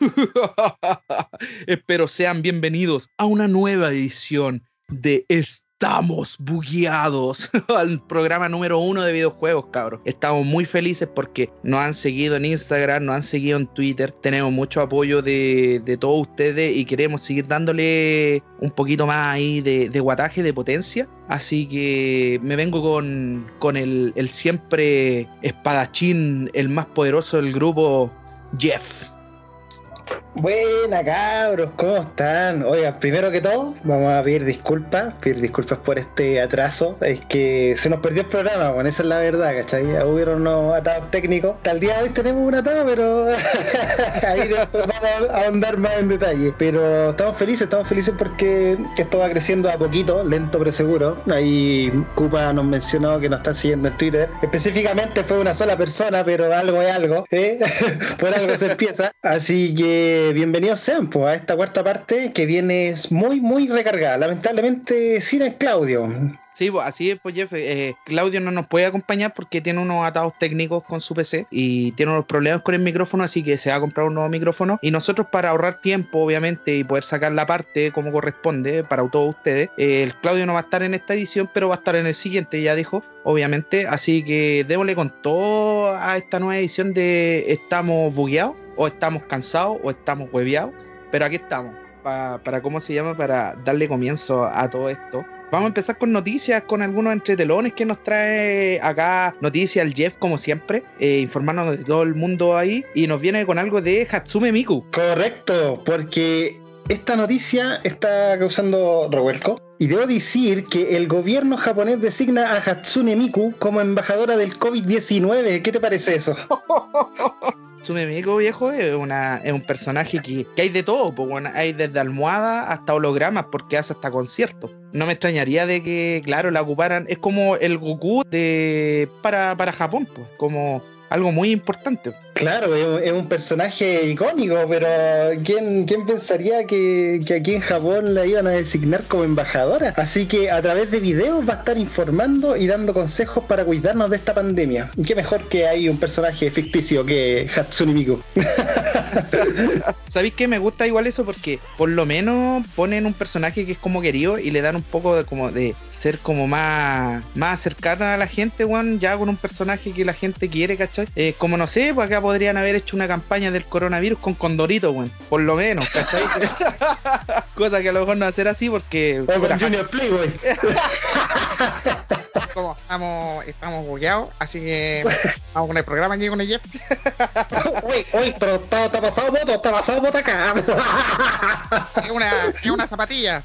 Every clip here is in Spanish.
Espero sean bienvenidos a una nueva edición de Estamos Bugueados, al programa número uno de videojuegos, cabros. Estamos muy felices porque nos han seguido en Instagram, nos han seguido en Twitter, tenemos mucho apoyo de, de todos ustedes y queremos seguir dándole un poquito más ahí de, de guataje, de potencia. Así que me vengo con, con el, el siempre espadachín, el más poderoso del grupo, Jeff. Buena cabros, ¿cómo están? Oiga, primero que todo, vamos a pedir disculpas, pedir disculpas por este atraso. Es que se nos perdió el programa, bueno, esa es la verdad, ¿cachai? Hubieron unos atados técnicos. Hasta el día de hoy tenemos un atado, pero ahí después vamos a ahondar más en detalle. Pero estamos felices, estamos felices porque esto va creciendo a poquito, lento pero seguro. Ahí Cupa nos mencionó que nos están siguiendo en Twitter. Específicamente fue una sola persona, pero algo es algo, ¿eh? por algo se empieza. Así que bienvenidos sean pues, a esta cuarta parte que viene muy, muy recargada. Lamentablemente sin el Claudio. Sí, pues así es, pues Jeff. Eh, Claudio no nos puede acompañar porque tiene unos atados técnicos con su PC y tiene unos problemas con el micrófono, así que se va a comprar un nuevo micrófono. Y nosotros, para ahorrar tiempo, obviamente, y poder sacar la parte como corresponde para todos ustedes, eh, el Claudio no va a estar en esta edición, pero va a estar en el siguiente, ya dijo, obviamente. Así que démosle con todo a esta nueva edición de Estamos Bugueados o estamos cansados o estamos hueveados, pero aquí estamos, para, ¿cómo se llama? Para darle comienzo a todo esto. Vamos a empezar con noticias, con algunos entretelones que nos trae acá noticias el Jeff, como siempre, eh, informarnos de todo el mundo ahí, y nos viene con algo de Hatsume Miku. Correcto, porque esta noticia está causando revuelco. Y debo decir que el gobierno japonés designa a Hatsune Miku como embajadora del COVID-19. ¿Qué te parece eso? Miku, viejo es, una, es un personaje que, hay de todo, pues hay desde almohada hasta hologramas porque hace hasta conciertos. No me extrañaría de que, claro, la ocuparan, es como el Goku de para, para Japón, pues, como algo muy importante. Claro, es, un personaje icónico, pero ¿quién, quién pensaría que, aquí en Japón la iban a designar como embajadora? Así que a través de videos va a estar informando y dando consejos para cuidarnos de esta pandemia. ¿Qué mejor que hay un personaje ficticio que Hatsune Miku? ¿Sabéis que me gusta igual eso? Porque por lo menos ponen un personaje que es como querido y le dan un poco de como de ser como más, más cercana a la gente, weón, ya con un personaje que la gente quiere, ¿cachai? Eh, como no sé, pues acá podrían haber hecho una campaña del coronavirus con Condorito, weón, por lo menos, ¿cachai? Cosa que a lo mejor no va a ser así porque... O con Junior Playboy. como estamos, estamos bugueados, así que vamos con el programa aquí con el Jeff. uy, uy, pero está, está pasado moto, está pasado moto acá. es una, es una zapatilla.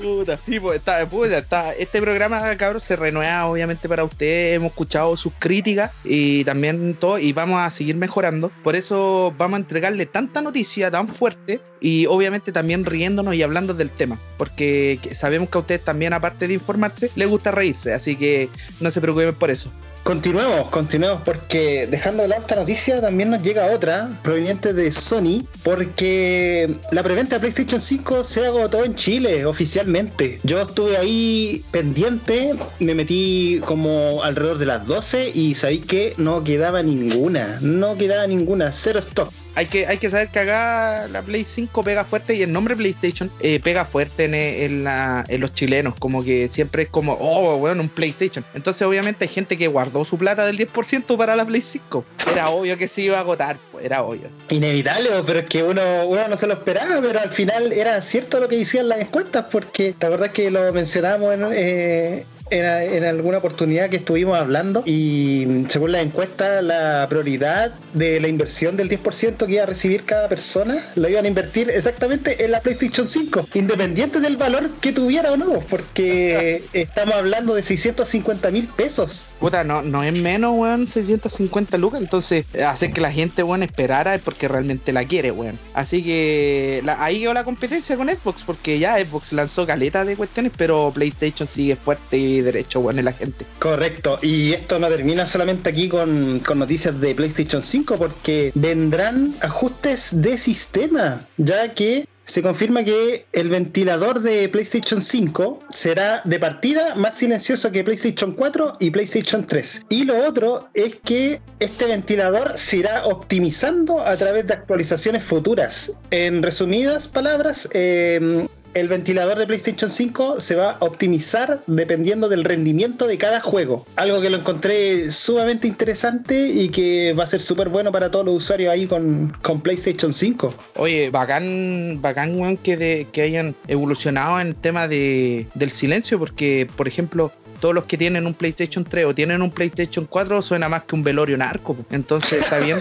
Puta, sí, pues está, puta, está. Este programa, cabrón, se renueva obviamente para ustedes. Hemos escuchado sus críticas y también todo, y vamos a seguir mejorando. Por eso vamos a entregarle tanta noticia tan fuerte y obviamente también riéndonos y hablando del tema, porque sabemos que a ustedes también, aparte de informarse, les gusta reírse, así que no se preocupen por eso. Continuemos, continuemos, porque dejando de lado esta noticia, también nos llega otra proveniente de Sony, porque la preventa de PlayStation 5 se agotó en Chile oficialmente. Yo estuve ahí pendiente, me metí como alrededor de las 12 y sabéis que no quedaba ninguna, no quedaba ninguna, cero stock hay que, hay que saber que acá la Play 5 pega fuerte y el nombre PlayStation eh, pega fuerte en, los chilenos, como que siempre es como, oh, bueno, un PlayStation. Entonces obviamente hay gente que guardó su plata del 10% para la Play 5. Era obvio que se iba a agotar, pues, era obvio. Inevitable, pero es que uno, uno no se lo esperaba, pero al final era cierto lo que decían las encuestas, porque la verdad es que lo mencionamos en, eh, en, alguna oportunidad que estuvimos hablando y según la encuesta la prioridad de la inversión del 10% que iba a recibir cada persona lo iban a invertir exactamente en la PlayStation 5, independiente del valor que tuviera o no, porque estamos hablando de 650 mil pesos. Puta, no, no es menos, weón, 650 lucas, entonces hacer que la gente, weón, esperara es porque realmente la quiere, weón. Así que ahí quedó la competencia con Xbox, porque ya Xbox lanzó caleta de cuestiones, pero PlayStation sigue fuerte y derecho, bueno, en la gente. Correcto, y esto no termina solamente aquí con, con noticias de PlayStation 5, porque vendrán ajustes de sistema, ya que se confirma que el ventilador de PlayStation 5 será de partida más silencioso que PlayStation 4 y PlayStation 3. Y lo otro es que este ventilador se irá optimizando a través de actualizaciones futuras. En resumidas palabras, eh, el ventilador de PlayStation 5 se va a optimizar dependiendo del rendimiento de cada juego. Algo que lo encontré sumamente interesante y que va a ser súper bueno para todos los usuarios ahí con, con PlayStation 5. Oye, bacán, bacán, weón, que, que hayan evolucionado en el tema de, del silencio, porque, por ejemplo, todos los que tienen un PlayStation 3 o tienen un PlayStation 4 suena más que un velorio narco. Entonces está bien,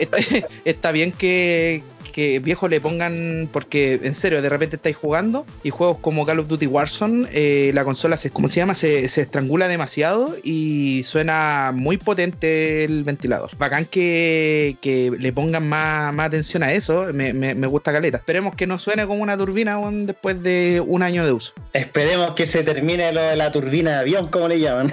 está bien que, que viejo le pongan, porque en serio, de repente estáis jugando y juegos como Call of Duty Warzone, eh, la consola se, ¿cómo se llama? Se, estrangula demasiado y suena muy potente el ventilador. Bacán que, que le pongan más, más atención a eso, me, me, gusta caleta. Esperemos que no suene como una turbina después de un año de uso. Esperemos que se termine lo de la turbina de avión, como le llaman.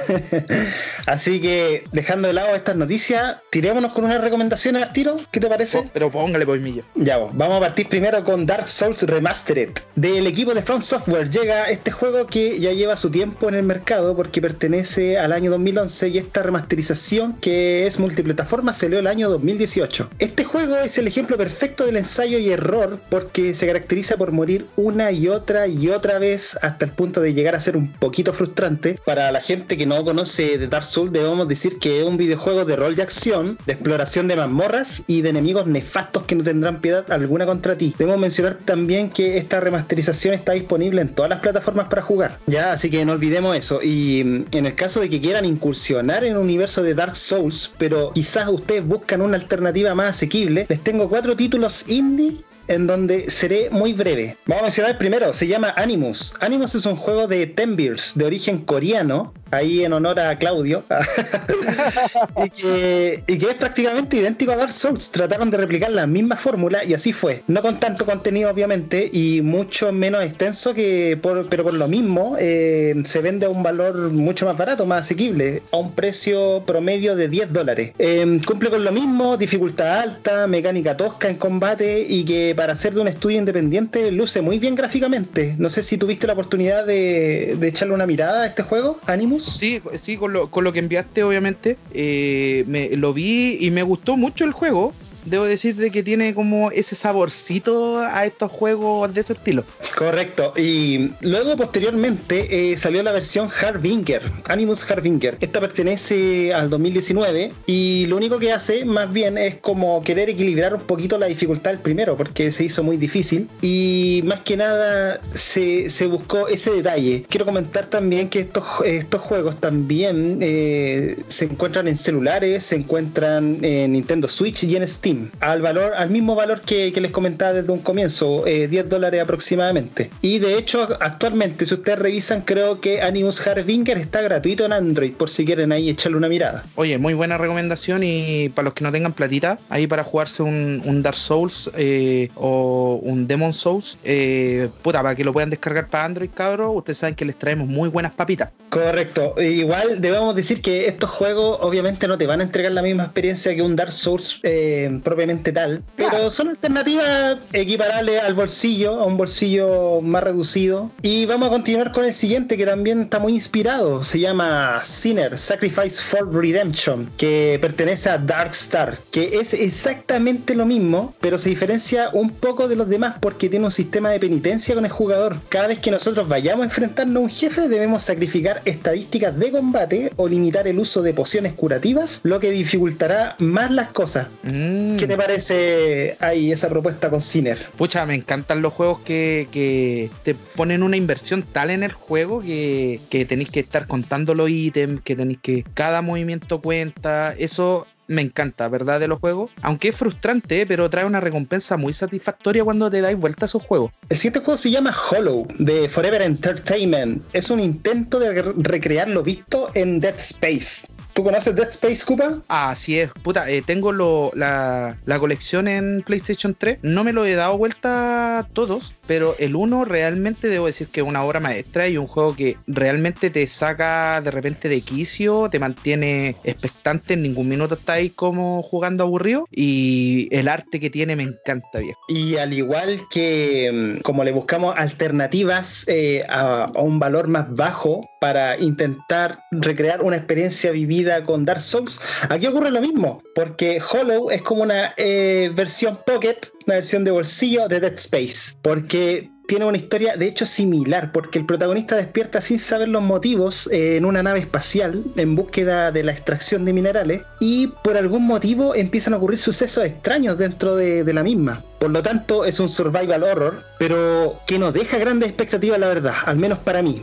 Así que, dejando de lado estas noticias, tirémonos con unas recomendaciones al tiro, ¿qué te parece? Oh, pero póngale, pues, millo vamos a partir primero con Dark Souls Remastered. Del equipo de Front Software llega este juego que ya lleva su tiempo en el mercado porque pertenece al año 2011 y esta remasterización que es multiplataforma salió el año 2018. Este juego es el ejemplo perfecto del ensayo y error porque se caracteriza por morir una y otra y otra vez hasta el punto de llegar a ser un poquito frustrante. Para la gente que no conoce de Dark Souls debemos decir que es un videojuego de rol de acción, de exploración de mazmorras y de enemigos nefastos que no tendrán piedad alguna contra ti. Debemos mencionar también que esta remasterización está disponible en todas las plataformas para jugar. Ya, así que no olvidemos eso. Y mm, en el caso de que quieran incursionar en el universo de Dark Souls, pero quizás ustedes buscan una alternativa más asequible, les tengo cuatro títulos indie en donde seré muy breve. Vamos a mencionar el primero, se llama Animus. Animus es un juego de Tenbirs de origen coreano ahí en honor a Claudio, y, que, es prácticamente idéntico a Dark Souls. Trataron de replicar la misma fórmula y así fue. No con tanto contenido, obviamente, y mucho menos extenso, que pero por lo mismo eh, se vende a un valor mucho más barato, más asequible, a un precio promedio de 10 dólares. Em, cumple con lo mismo, dificultad alta, mecánica tosca en combate y que para ser de un estudio independiente luce muy bien gráficamente. No sé si tuviste la oportunidad de, de echarle una mirada a este juego, Animus. Sí, sí, con lo, con lo que enviaste, obviamente, eh, me, lo vi y me gustó mucho el juego debo decirte que tiene como ese saborcito a estos juegos de ese estilo. Correcto. Y luego, posteriormente, eh, salió la versión Harbinger, Animus Harbinger. Esta pertenece al 2019 y lo único que hace, más bien, es como querer equilibrar un poquito la dificultad del primero, porque se hizo muy difícil. Y más que nada, se, buscó ese detalle. Quiero comentar también que estos, estos juegos también eh, se encuentran en celulares, se encuentran en Nintendo Switch y en Steam al valor, al mismo valor que, les comentaba desde un comienzo, 10 eh, dólares aproximadamente. Y de hecho, actualmente, si ustedes revisan, creo que Animus Harbinger está gratuito en Android, por si quieren ahí echarle una mirada. Oye, muy buena recomendación y para los que no tengan platita, ahí para jugarse un, Dark Souls eh, o un Demon Souls, eh, puta, para que lo puedan descargar para Android, cabros, ustedes saben que les traemos muy buenas papitas. Correcto. Igual debemos decir que estos juegos obviamente no te van a entregar la misma experiencia que un Dark Souls propiamente tal, pero son alternativas equiparables al bolsillo, a un bolsillo más reducido. Y vamos a continuar con el siguiente que también está muy inspirado, se llama Sinner Sacrifice for Redemption, que pertenece a Dark Star, que es exactamente lo mismo, pero se diferencia un poco de los demás porque tiene un sistema de penitencia con el jugador. Cada vez que nosotros vayamos a enfrentarnos a un jefe debemos sacrificar estadísticas de combate o limitar el uso de pociones curativas, lo que dificultará más las cosas. Mm. ¿Qué te parece ahí esa propuesta con Ciner? Pucha, me encantan los juegos que, te ponen una inversión tal en el juego que, que tenéis que estar contando los ítems, que tenéis que. Cada movimiento cuenta. Eso me encanta, ¿verdad? De los juegos. Aunque es frustrante, pero trae una recompensa muy satisfactoria cuando te dais vuelta a esos juegos. El siguiente juego se llama Hollow, de Forever Entertainment. Es un intento de recrear lo visto en Dead Space ¿Tú conoces Dead Space? Ah, así es. Puta, eh, tengo lo, la, la, colección en PlayStation 3. No me lo he dado vuelta todos, pero el 1 realmente debo decir que es una obra maestra y un juego que realmente te saca de repente de quicio, te mantiene expectante, en ningún minuto está ahí como jugando aburrido y el arte que tiene me encanta bien. Y al igual que mm, como le buscamos alternativas eh, a, a un valor más bajo para intentar recrear una experiencia vivida con Dark Souls, aquí ocurre lo mismo, porque Hollow es como una eh, versión pocket, una versión de bolsillo de Dead Space, porque tiene una historia de hecho similar, porque el protagonista despierta sin saber los motivos eh, en una nave espacial en búsqueda de la extracción de minerales y por algún motivo empiezan a ocurrir sucesos extraños dentro de, de la misma. Por lo tanto, es un survival horror, pero que no deja grandes expectativas, la verdad, al menos para mí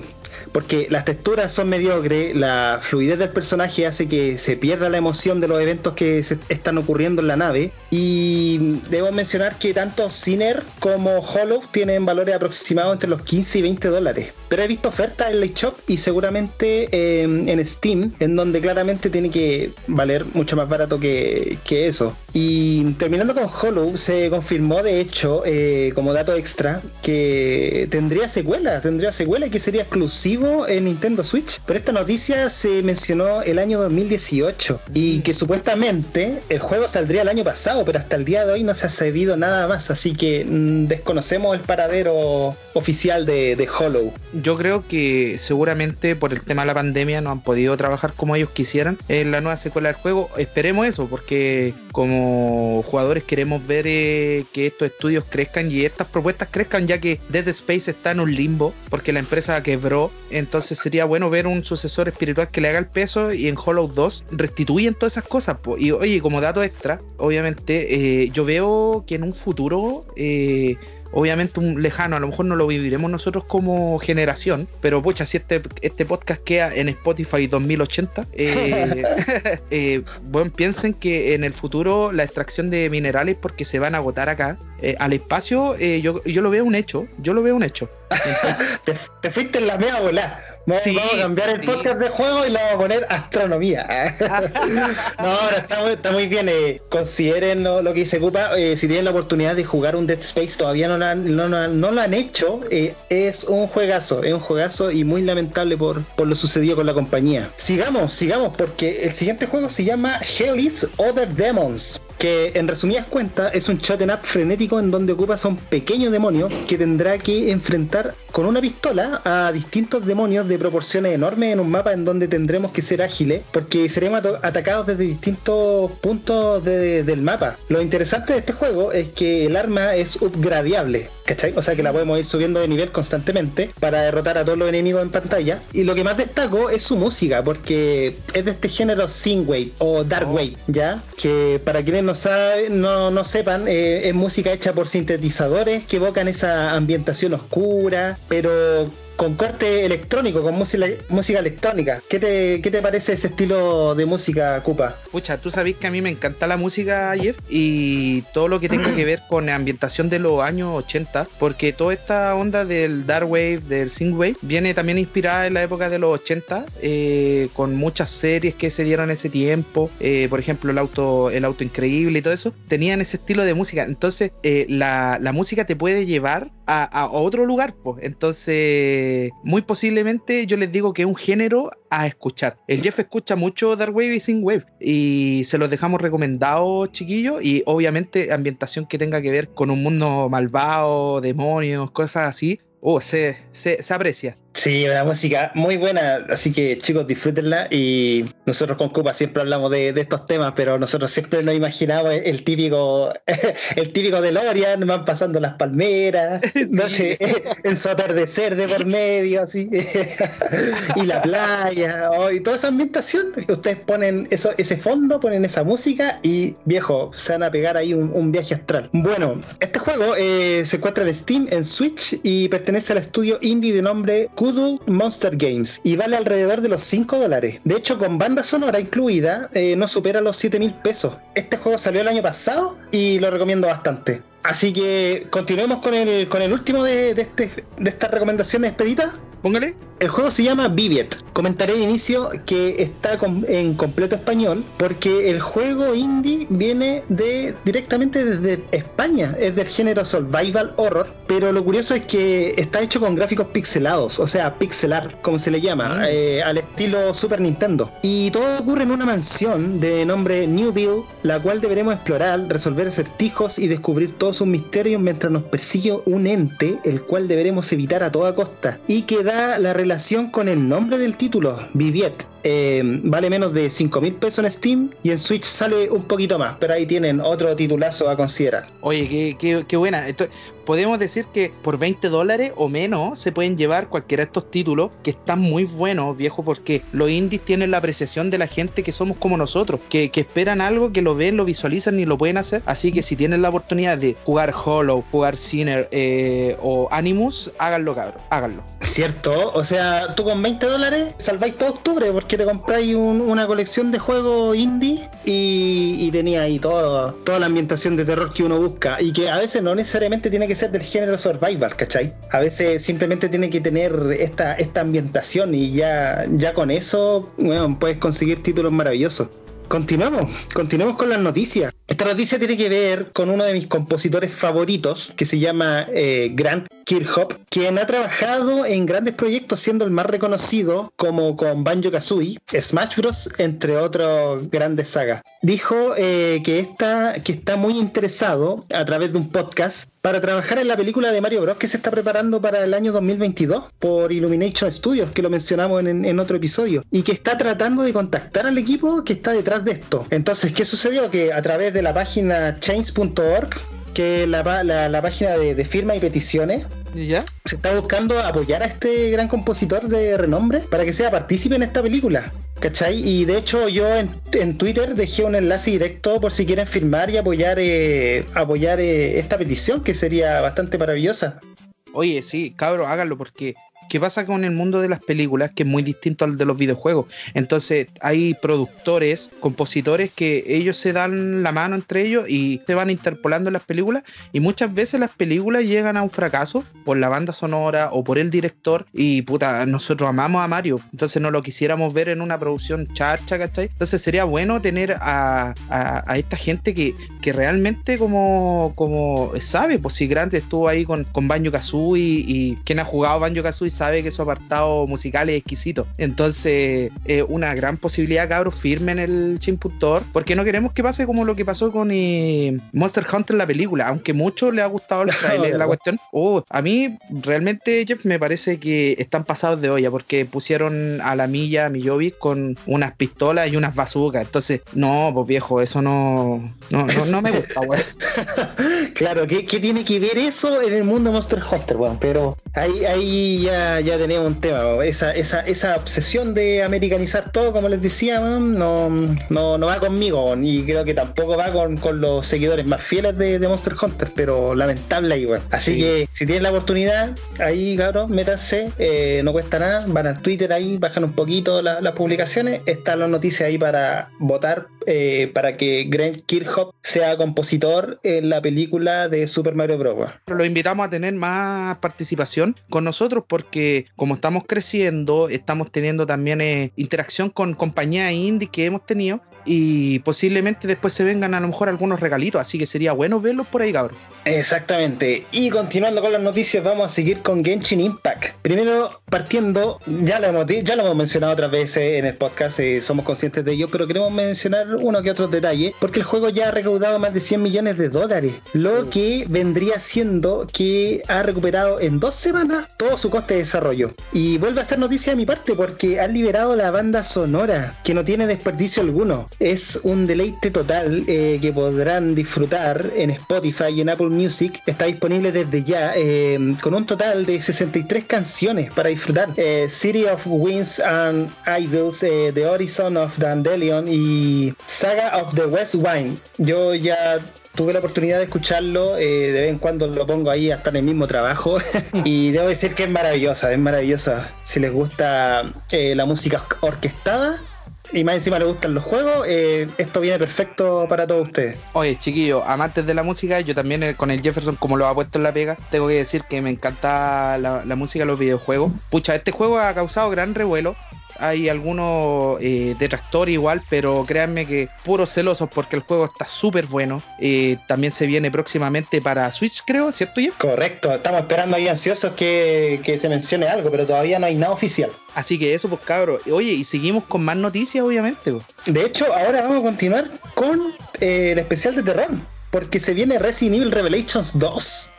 porque las texturas son mediocres, la fluidez del personaje hace que se pierda la emoción de los eventos que se están ocurriendo en la nave. Y debo mencionar que tanto Sinner como Hollow tienen valores aproximados entre los 15 y 20 dólares. Pero he visto ofertas en Late Shop y seguramente eh, en Steam, en donde claramente tiene que valer mucho más barato que, que eso. Y terminando con Hollow, se confirmó de hecho, eh, como dato extra, que tendría secuela, tendría secuela y que sería exclusivo en Nintendo Switch. Pero esta noticia se mencionó el año 2018 y que supuestamente el juego saldría el año pasado, pero hasta el día de hoy no se ha sabido nada más, así que mmm, desconocemos el paradero oficial de, de Hollow yo creo que seguramente por el tema de la pandemia no han podido trabajar como ellos quisieran en la nueva secuela del juego. Esperemos eso, porque como jugadores queremos ver eh, que estos estudios crezcan y estas propuestas crezcan, ya que Dead Space está en un limbo, porque la empresa quebró. Entonces sería bueno ver un sucesor espiritual que le haga el peso y en Hollow 2 restituyen todas esas cosas. Po. Y oye, como dato extra, obviamente eh, yo veo que en un futuro... Eh, obviamente un lejano, a lo mejor no lo viviremos nosotros como generación, pero pucha, si este, este podcast queda en Spotify 2080, eh, eh, bueno, piensen que en el futuro la extracción de minerales, porque se van a agotar acá, eh, al espacio, eh, yo, yo lo veo un hecho, yo lo veo un hecho. Entonces, te, te, fuiste en la mea bola. Vamos, sí, vamos, a cambiar el podcast sí. de juego y lo vamos a poner astronomía. no, ahora está muy, está muy bien. Eh, consideren lo, lo, que dice Cupa. Eh, si tienen la oportunidad de jugar un Dead Space, todavía no, la, no, no, no lo han hecho. Eh, es un juegazo, es un juegazo y muy lamentable por, por lo sucedido con la compañía. Sigamos, sigamos, porque el siguiente juego se llama Hellis Other Demons que en resumidas cuentas es un chat up frenético en donde ocupas a un pequeño demonio que tendrá que enfrentar con una pistola a distintos demonios de proporciones enormes en un mapa en donde tendremos que ser ágiles porque seremos atacados desde distintos puntos de, del mapa. Lo interesante de este juego es que el arma es upgradeable, ¿cachai? O sea que la podemos ir subiendo de nivel constantemente para derrotar a todos los enemigos en pantalla. Y lo que más destaco es su música porque es de este género Synthwave o Darkwave, ¿ya? Que para quienes no, saben, no, no sepan, eh, es música hecha por sintetizadores que evocan esa ambientación oscura, pero con corte electrónico, con música, electrónica. ¿Qué te, ¿Qué te parece ese estilo de música, Cupa? Pucha, tú sabes que a mí me encanta la música, Jeff, y todo lo que tenga que ver con la ambientación de los años 80, porque toda esta onda del Dark Wave, del Synthwave, viene también inspirada en la época de los 80, eh, con muchas series que se dieron en ese tiempo, eh, por ejemplo, el auto, el auto increíble y todo eso, tenían ese estilo de música. Entonces, eh, la, la, música te puede llevar a, a otro lugar, pues. Entonces, muy posiblemente yo les digo que es un género a escuchar. El Jeff escucha mucho Dark Wave y Synthwave y se los dejamos recomendados, chiquillos, y obviamente ambientación que tenga que ver con un mundo malvado, demonios, cosas así. Oh, se, se, se aprecia. Sí, una música muy buena, así que chicos, disfrútenla. Y nosotros con Cupa siempre hablamos de, de estos temas, pero nosotros siempre nos imaginamos el típico, el típico de Lorian, van pasando las palmeras, sí. noche, en su atardecer de por medio, así, y la playa, oh, y toda esa ambientación. Ustedes ponen eso, ese fondo, ponen esa música y viejo, se van a pegar ahí un, un viaje astral. Bueno, este juego eh, se encuentra en Steam, en Switch y pertenece al estudio indie de nombre Voodoo Monster Games y vale alrededor de los 5 dólares. De hecho, con banda sonora incluida, eh, no supera los 7 mil pesos. Este juego salió el año pasado y lo recomiendo bastante. Así que continuemos con el, con el último de, de, este, de estas recomendaciones expeditas. Póngale. El juego se llama Viviet. Comentaré de inicio que está en completo español porque el juego indie viene de directamente desde España, es del género survival horror, pero lo curioso es que está hecho con gráficos pixelados, o sea, pixelar, como se le llama, mm. eh, al estilo Super Nintendo. Y todo ocurre en una mansión de nombre Newville, la cual deberemos explorar, resolver acertijos y descubrir todos sus misterios mientras nos persigue un ente, el cual deberemos evitar a toda costa, y que da la relación con el nombre del título, Viviet. Eh, vale menos de 5 mil pesos en Steam y en Switch sale un poquito más, pero ahí tienen otro titulazo a considerar. Oye, qué, qué, qué buena. Esto, podemos decir que por 20 dólares o menos se pueden llevar cualquiera de estos títulos que están muy buenos, viejo, porque los indies tienen la apreciación de la gente que somos como nosotros, que, esperan algo, que lo ven, lo visualizan y lo pueden hacer. Así que si tienen la oportunidad de jugar Hollow, jugar Sinner eh, o Animus, háganlo, cabrón, háganlo. Cierto, o sea, tú con 20 dólares salváis todo octubre porque te compráis una colección de juegos indie y, y tenía ahí todo, toda la ambientación de terror que uno busca y que a veces no necesariamente tiene que ser del género survival, ¿cachai? A veces simplemente tiene que tener esta, esta ambientación y ya, ya con eso, bueno, puedes conseguir títulos maravillosos. Continuamos, continuamos con las noticias. Esta noticia tiene que ver con uno de mis compositores favoritos, que se llama eh, Grant Kirchhoff, quien ha trabajado en grandes proyectos, siendo el más reconocido como con Banjo Kazooie, Smash Bros., entre otros grandes sagas. Dijo eh, que, está, que está muy interesado a través de un podcast para trabajar en la película de Mario Bros. que se está preparando para el año 2022 por Illumination Studios, que lo mencionamos en, en otro episodio, y que está tratando de contactar al equipo que está detrás de esto. Entonces, ¿qué sucedió? Que a través de la página change.org, que es la, la, página de, firma y peticiones, ¿Ya? Se está buscando apoyar a este gran compositor de renombre para que sea partícipe en esta película. ¿Cachai? Y de hecho yo en, Twitter dejé un enlace directo por si quieren firmar y apoyar, eh, apoyar eh, esta petición que sería bastante maravillosa. Oye, sí, cabro, háganlo porque ¿Qué pasa con el mundo de las películas? Que es muy distinto al de los videojuegos. Entonces hay productores, compositores que ellos se dan la mano entre ellos y se van interpolando en las películas y muchas veces las películas llegan a un fracaso por la banda sonora o por el director y puta, nosotros amamos a Mario, entonces no lo quisiéramos ver en una producción charcha, ¿cachai? Entonces sería bueno tener a, esta gente que, que realmente como, como sabe, pues si Grant estuvo ahí con, con Banjo Kazooie y, quien ha jugado Banjo Kazooie sabe que su apartado musical es exquisito. Entonces, eh, una gran posibilidad, cabros, firmen el chimputor, porque no queremos que pase como lo que pasó con eh, Monster Hunter la película, aunque mucho le ha gustado el trailer, la cuestión. Oh, a mí realmente, Jeff, me parece que están pasados de olla, porque pusieron a la milla, a Mijovic, con unas pistolas y unas bazucas. Entonces, no, pues viejo, eso no, no, no, me gusta, güey. claro, ¿qué, ¿qué, tiene que ver eso en el mundo Monster Hunter, weón? Pero ahí, ahí ya ya, tenemos un tema. Esa, esa, esa obsesión de americanizar todo, como les decía, no, no, no va conmigo. Y creo que tampoco va con, los seguidores más fieles de, Monster Hunter, pero lamentable ahí, Así que si tienen la oportunidad, ahí, cabrón, métanse. Eh, no cuesta nada. Van al Twitter ahí, bajan un poquito las publicaciones. Están las noticias ahí para votar eh, para que Grant Kirchhoff sea compositor en la película de Super Mario Bros. Lo invitamos a tener más participación con nosotros porque que como estamos creciendo, estamos teniendo también eh, interacción con compañías indie que hemos tenido y posiblemente después se vengan a lo mejor algunos regalitos, así que sería bueno verlos por ahí, cabrón. Exactamente. Y continuando con las noticias, vamos a seguir con Genshin Impact. Primero, partiendo, ya lo hemos, ya lo hemos mencionado otras veces en el podcast, eh, somos conscientes de ello, pero queremos mencionar uno que otros detalles, porque el juego ya ha recaudado más de 100 millones de dólares, lo que vendría siendo que ha recuperado en dos semanas todo su coste de desarrollo. Y vuelve a ser noticia de mi parte, porque han liberado la banda sonora, que no tiene desperdicio alguno es un deleite total eh, que podrán disfrutar en Spotify y en Apple Music. Está disponible desde ya eh, con un total de 63 canciones para disfrutar. Eh, City of Winds and Idols, The Horizon of Dandelion y Saga of the West Wine. Yo ya tuve la oportunidad de escucharlo, de vez en cuando lo pongo ahí hasta en el mismo trabajo y debo decir que es maravillosa, es maravillosa. Si les gusta la música orquestada, y más encima le gustan los juegos, eh, esto viene perfecto para todos ustedes. Oye, chiquillos, amantes de la música, yo también eh, con el Jefferson, como lo ha puesto en la pega, tengo que decir que me encanta la, la música los videojuegos. Pucha, este juego ha causado gran revuelo hay algunos eh, detractores igual, pero créanme que puros celosos porque el juego está súper bueno. Eh, también se viene próximamente para Switch, creo, ¿cierto, Jeff? Correcto, estamos esperando ahí ansiosos que, se mencione algo, pero todavía no hay nada oficial. Así que eso, pues cabros. Oye, y seguimos con más noticias, obviamente. Pues. De hecho, ahora vamos a continuar con eh, el especial de terror porque se viene Resident Evil Revelations 2.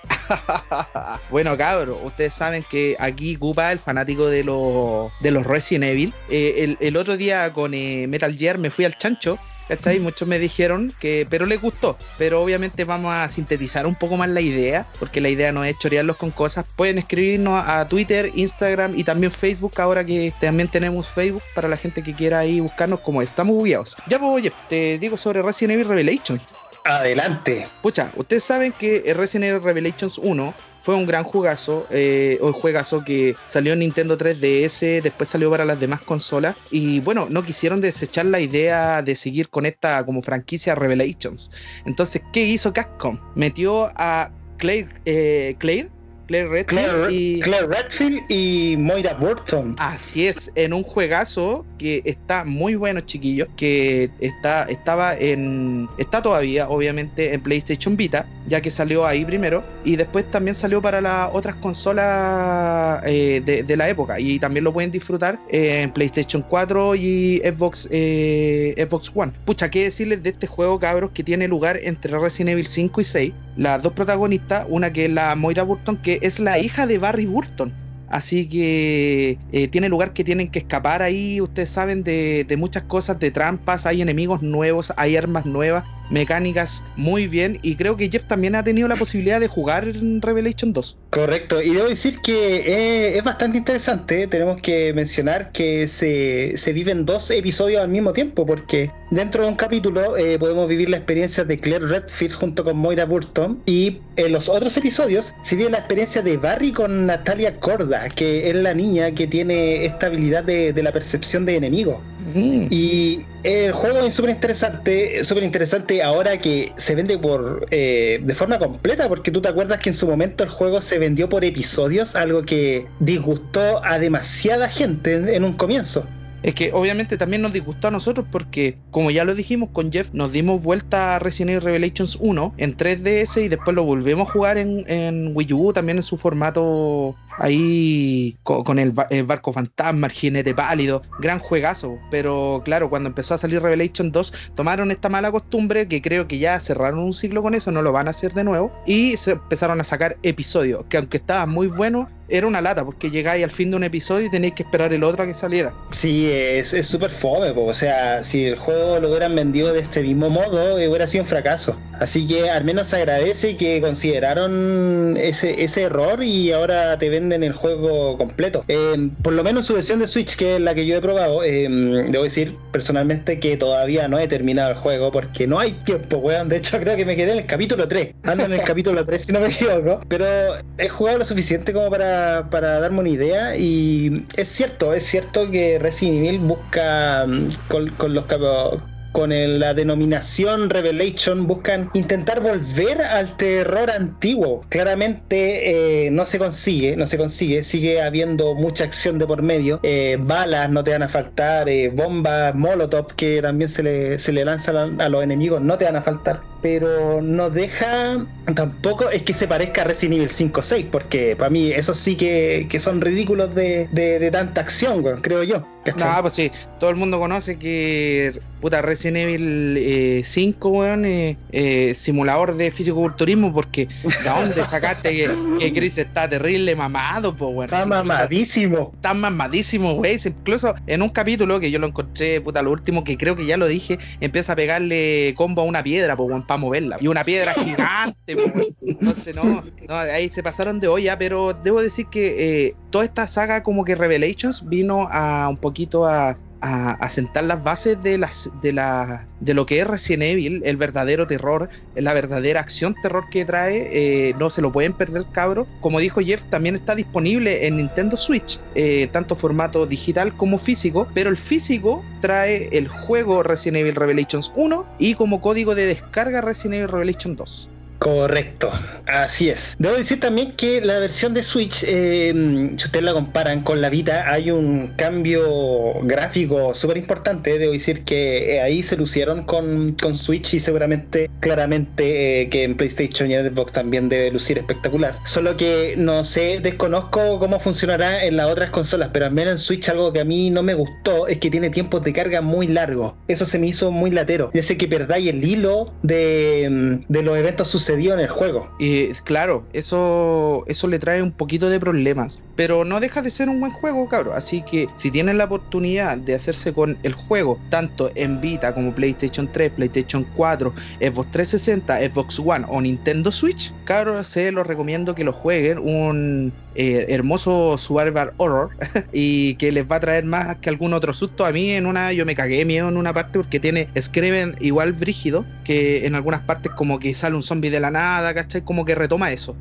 bueno, cabros, ustedes saben que aquí Gupa, el fanático de los, de los Resident Evil, eh, el, otro día con eh, Metal Gear me fui al chancho. ¿Cachai? Muchos me dijeron que, pero les gustó. Pero obviamente vamos a sintetizar un poco más la idea, porque la idea no es chorearlos con cosas. Pueden escribirnos a Twitter, Instagram y también Facebook, ahora que también tenemos Facebook para la gente que quiera ahí buscarnos como estamos bugueados. Ya, pues, oye, te digo sobre Resident Evil Revelation. Adelante. Pucha, ustedes saben que Resident Evil Revelations 1 fue un gran jugazo, eh, un juegazo que salió en Nintendo 3DS, después salió para las demás consolas y bueno, no quisieron desechar la idea de seguir con esta como franquicia Revelations. Entonces, ¿qué hizo Capcom? Metió a Claire, eh, Claire Claire Redfield, y... Claire Redfield y Moira Burton. Así es, en un juegazo que está muy bueno, chiquillos, que está, estaba en. está todavía, obviamente, en PlayStation Vita, ya que salió ahí primero, y después también salió para las otras consolas eh, de, la época, y también lo pueden disfrutar en PlayStation 4 y Xbox, eh, Xbox One. Pucha, ¿qué decirles de este juego, cabros, que tiene lugar entre Resident Evil 5 y 6? Las dos protagonistas, una que es la Moira Burton, que es la hija de Barry Burton. Así que eh, tiene lugar que tienen que escapar ahí, ustedes saben, de, de, muchas cosas, de trampas, hay enemigos nuevos, hay armas nuevas mecánicas muy bien. Y creo que Jeff también ha tenido la posibilidad de jugar en Revelation 2. Correcto, y debo decir que eh, es bastante interesante, tenemos que mencionar que se, viven dos episodios al mismo tiempo, porque dentro de un capítulo eh, podemos vivir la experiencia de Claire Redfield junto con Moira Burton. Y en los otros episodios se vive la experiencia de Barry con Natalia Corda, que es la niña que tiene esta habilidad de, de la percepción de enemigos. Mm. Y el juego es súper interesante, súper interesante ahora que se vende por eh, de forma completa, porque tú te acuerdas que en su momento el juego se vendió por episodios, algo que disgustó a demasiada gente en un comienzo. Es que obviamente también nos disgustó a nosotros porque, como ya lo dijimos con Jeff, nos dimos vuelta a Resident Evil Revelations 1 en 3DS y después lo volvemos a jugar en, Wii U también en su formato ahí con, el, barco fantasma, el jinete pálido, gran juegazo, pero claro, cuando empezó a salir Revelation 2, tomaron esta mala costumbre que creo que ya cerraron un ciclo con eso, no lo van a hacer de nuevo, y se empezaron a sacar episodios, que aunque estaban muy buenos, era una lata, porque llegáis al fin de un episodio y tenéis que esperar el otro a que saliera. Sí, es súper fome, o sea, si el juego lo hubieran vendido de este mismo modo, eh, hubiera sido un fracaso. Así que al menos agradece que consideraron ese, ese error y ahora te venden el juego completo. Eh, por lo menos su versión de Switch, que es la que yo he probado, eh, debo decir personalmente que todavía no he terminado el juego porque no hay tiempo, weón. De hecho, creo que me quedé en el capítulo 3. Ando en el capítulo 3, si no me equivoco. Pero he jugado lo suficiente como para, para darme una idea y es cierto, es cierto que Resident Evil busca mm, con, los con la denominación Revelation buscan intentar volver al terror antiguo. Claramente eh, no se consigue, no se consigue, sigue habiendo mucha acción de por medio, eh, balas no te van a faltar, eh, bombas, molotov que también se le, se le lanzan a los enemigos no te van a faltar, pero no deja tampoco es que se parezca a Resident Evil 5 o 6, porque para mí eso sí que, son ridículos de, de, tanta acción, creo yo. No, pues sí, todo el mundo conoce que puta Resident Evil 5, eh, weón, eh, eh, simulador de físico-culturismo, porque ¿de dónde sacaste que, Chris está terrible mamado, pues, weón? Está mamadísimo. Está mamadísimo, güey. Incluso en un capítulo que yo lo encontré, puta, lo último que creo que ya lo dije, empieza a pegarle combo a una piedra, pues, weón, para moverla. Y una piedra gigante, pues, Entonces, no, no, ahí se pasaron de olla, pero debo decir que toda esta saga como que Revelations vino a un poquito a a, sentar las bases de, las, de, la, de lo que es Resident Evil, el verdadero terror, la verdadera acción terror que trae. Eh, no se lo pueden perder, cabro. Como dijo Jeff, también está disponible en Nintendo Switch, eh, tanto formato digital como físico, pero el físico trae el juego Resident Evil Revelations 1 y como código de descarga Resident Evil Revelations 2. Correcto, así es. Debo decir también que la versión de Switch, eh, si ustedes la comparan con la Vita, hay un cambio gráfico súper importante. Debo decir que eh, ahí se lucieron con, con Switch y seguramente, claramente, eh, que en PlayStation y en Xbox también debe lucir espectacular. Solo que no sé, desconozco cómo funcionará en las otras consolas, pero al menos en Switch algo que a mí no me gustó es que tiene tiempos de carga muy largos. Eso se me hizo muy latero. Ya sé que perdáis el hilo de, de los eventos sucesivos dio en el juego. Y claro, eso, eso le trae un poquito de problemas, pero no deja de ser un buen juego, cabrón. Así que si tienen la oportunidad de hacerse con el juego, tanto en Vita como PlayStation 3, PlayStation 4, Xbox 360, Xbox One o Nintendo Switch, cabrón, se los recomiendo que lo jueguen. Un eh, hermoso survival horror y que les va a traer más que algún otro susto. A mí en una, yo me cagué miedo en una parte porque tiene Screamen igual brígido, que en algunas partes como que sale un zombie de de la nada, ¿cachai? Como que retoma eso.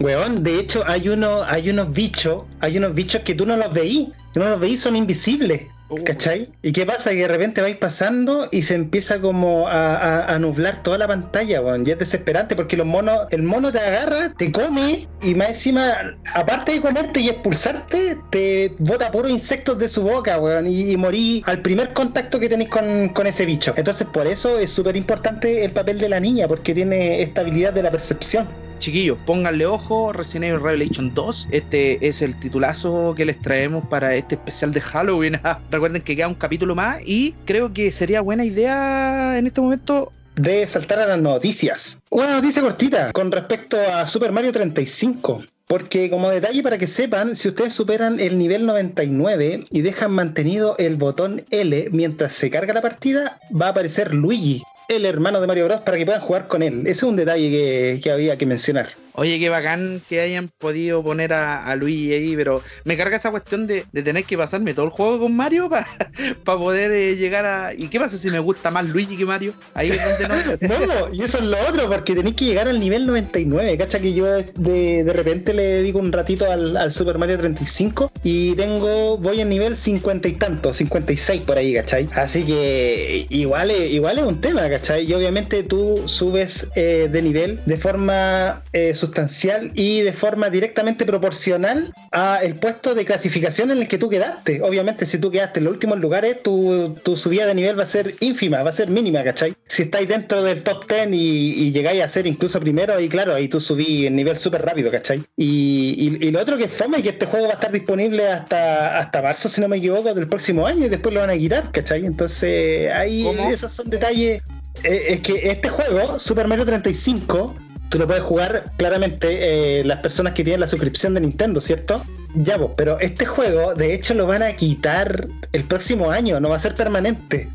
Weón, de hecho hay uno, hay unos bichos, hay unos bichos que tú no los veís, tú no los veís, son invisibles. Uh. ¿Cachai? ¿Y qué pasa? Que de repente vais pasando y se empieza como a, nublar toda la pantalla, weón. Y es desesperante porque los monos, el mono te agarra, te come y más encima, aparte de comerte y expulsarte, te bota puros insectos de su boca, weón. Y, morí al primer contacto que tenéis con, con ese bicho. Entonces, por eso es súper importante el papel de la niña, porque tiene estabilidad de la percepción. Chiquillos, pónganle ojo, Resident Evil Revelation 2. Este es el titulazo que les traemos para este especial de Halloween. Recuerden que queda un capítulo más y creo que sería buena idea en este momento de saltar a las noticias. Una noticia cortita con respecto a Super Mario 35. Porque como detalle para que sepan, si ustedes superan el nivel 99 y dejan mantenido el botón L mientras se carga la partida, va a aparecer Luigi el hermano de Mario Bros. para que puedan jugar con él. Ese es un detalle que, había que mencionar. Oye, qué bacán que hayan podido poner a, Luigi ahí, pero me carga esa cuestión de, tener que pasarme todo el juego con Mario para poder eh, llegar a. ¿Y qué pasa si me gusta más Luigi que Mario? Ahí es donde no. no, y eso es lo otro, porque tenéis que llegar al nivel 99. Cacha que yo de, repente le digo un ratito al, Super Mario 35 y tengo, voy en nivel 50 y tanto, 56 por ahí, ¿cachai? Así que igual, igual es un tema, ¿cachai? Y obviamente tú subes eh, de nivel de forma eh, sustancial y de forma directamente proporcional a el puesto de clasificación en el que tú quedaste. Obviamente, si tú quedaste en los últimos lugares, tu, subida de nivel va a ser ínfima, va a ser mínima, ¿cachai? Si estáis dentro del top 10 y, llegáis a ser incluso primero, ahí claro, ahí tú subís el nivel súper rápido, ¿cachai? Y, y, lo otro que es fome es que este juego va a estar disponible hasta, hasta marzo, si no me equivoco, del próximo año y después lo van a quitar, ¿cachai? Entonces, ahí esos son detalles. Eh, es que este juego, Super Mario 35, tú lo puedes jugar claramente eh, las personas que tienen la suscripción de Nintendo, ¿cierto? Ya, vos, pero este juego, de hecho, lo van a quitar el próximo año, no va a ser permanente.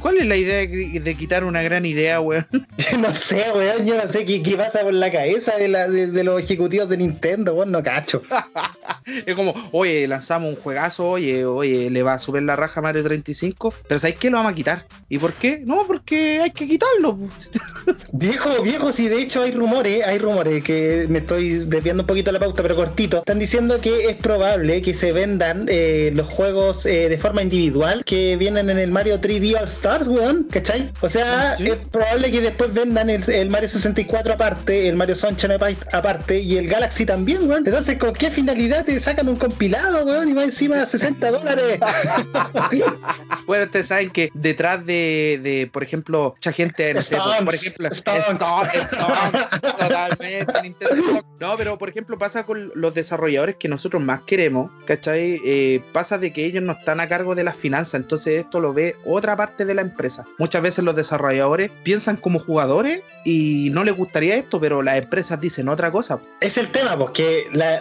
¿Cuál es la idea de, quitar una gran idea, weón? no sé, weón, yo no sé qué, pasa por la cabeza de, la, de, los ejecutivos de Nintendo, weón, no cacho. es como, oye, lanzamos un juegazo, oye, oye, le va a subir la raja a Mario 35, pero ¿sabes qué? Lo vamos a quitar. ¿Y por qué? No, porque hay que quitarlo. viejo, viejo, sí, de hecho hay rumores, hay rumores que me estoy desviando un poquito la pauta, pero cortito. Están diciendo que es probable que se vendan eh, los juegos eh, de forma individual que vienen en el Mario 3D Stars, weón, ¿cachai? O sea, es probable que después vendan el, Mario 64 aparte, el Mario Sunshine aparte y el Galaxy también, weón. Entonces, ¿con qué finalidad te sacan un compilado, weón? Y va encima de 60 dólares. bueno, ustedes saben que detrás de, por ejemplo, mucha gente, no por, ejemplo, totalmente, No, pero por ejemplo, pasa con los desarrolladores que nosotros más queremos, ¿cachai? Eh, pasa de que ellos no están a cargo de las finanzas, entonces esto lo ve otra parte de la empresa. Muchas veces los desarrolladores piensan como jugadores y no les gustaría esto, pero las empresas dicen otra cosa. Es el tema, porque la,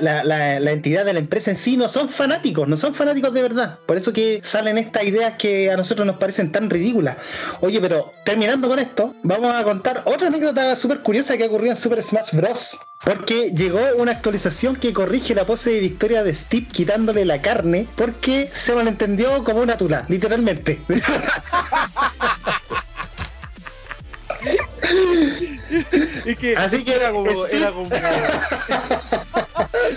entidad idea de la empresa en sí, no son fanáticos, no son fanáticos de verdad. Por eso que salen estas ideas que a nosotros nos parecen tan ridículas. Oye, pero terminando con esto, vamos a contar otra anécdota súper curiosa que ocurrió en Super Smash Bros. Porque llegó una actualización que corrige la pose de victoria de Steve quitándole la carne porque se malentendió como una tula, literalmente. Así que era como, era como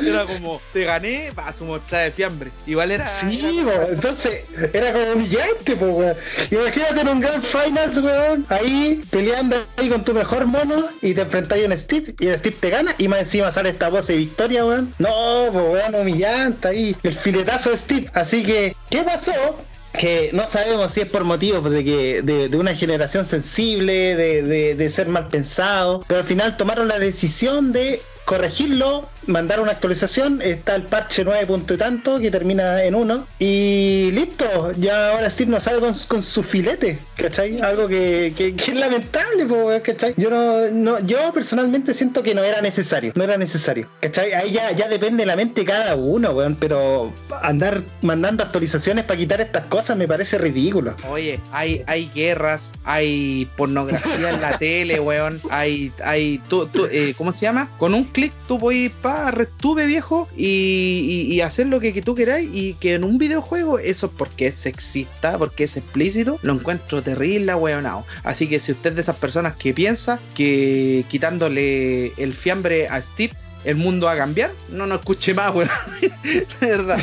era como, te gané para su mostrada de fiambre. Igual era. Sí, entonces era como humillante, po, weón. Imagínate en un Grand Finals, weón, ahí peleando ahí con tu mejor mono y te enfrentas a un Steve y el Steve te gana y más encima sale esta voz de victoria, weón. No, pues weón, humillante ahí. El filetazo de Steve. Así que, ¿qué pasó? Que no sabemos si es por motivos de que de, una generación sensible, de, de, ser mal pensado, pero al final tomaron la decisión de corregirlo, mandar una actualización, está el parche 9 punto y tanto que termina en 1 y listo, ya ahora Steve no sale con, su filete, ¿cachai? Algo que, es lamentable, ¿cachai? Yo no, yo personalmente siento que no era necesario, no era necesario, ¿cachai? Ahí ya, ya depende de la mente cada uno, weón, pero andar mandando actualizaciones para quitar estas cosas me parece ridículo. Oye, hay, hay guerras, hay pornografía en la tele, weón, hay, hay, tú, eh, ¿cómo se llama? Con un clic, tú puedes pa, retuve viejo y, hacer lo que, tú queráis y que en un videojuego eso porque es sexista, porque es explícito, lo encuentro terrible, weonado. Así que si usted es de esas personas que piensa que quitándole el fiambre a Steve el mundo va a cambiar, no nos escuche más, weón. de verdad.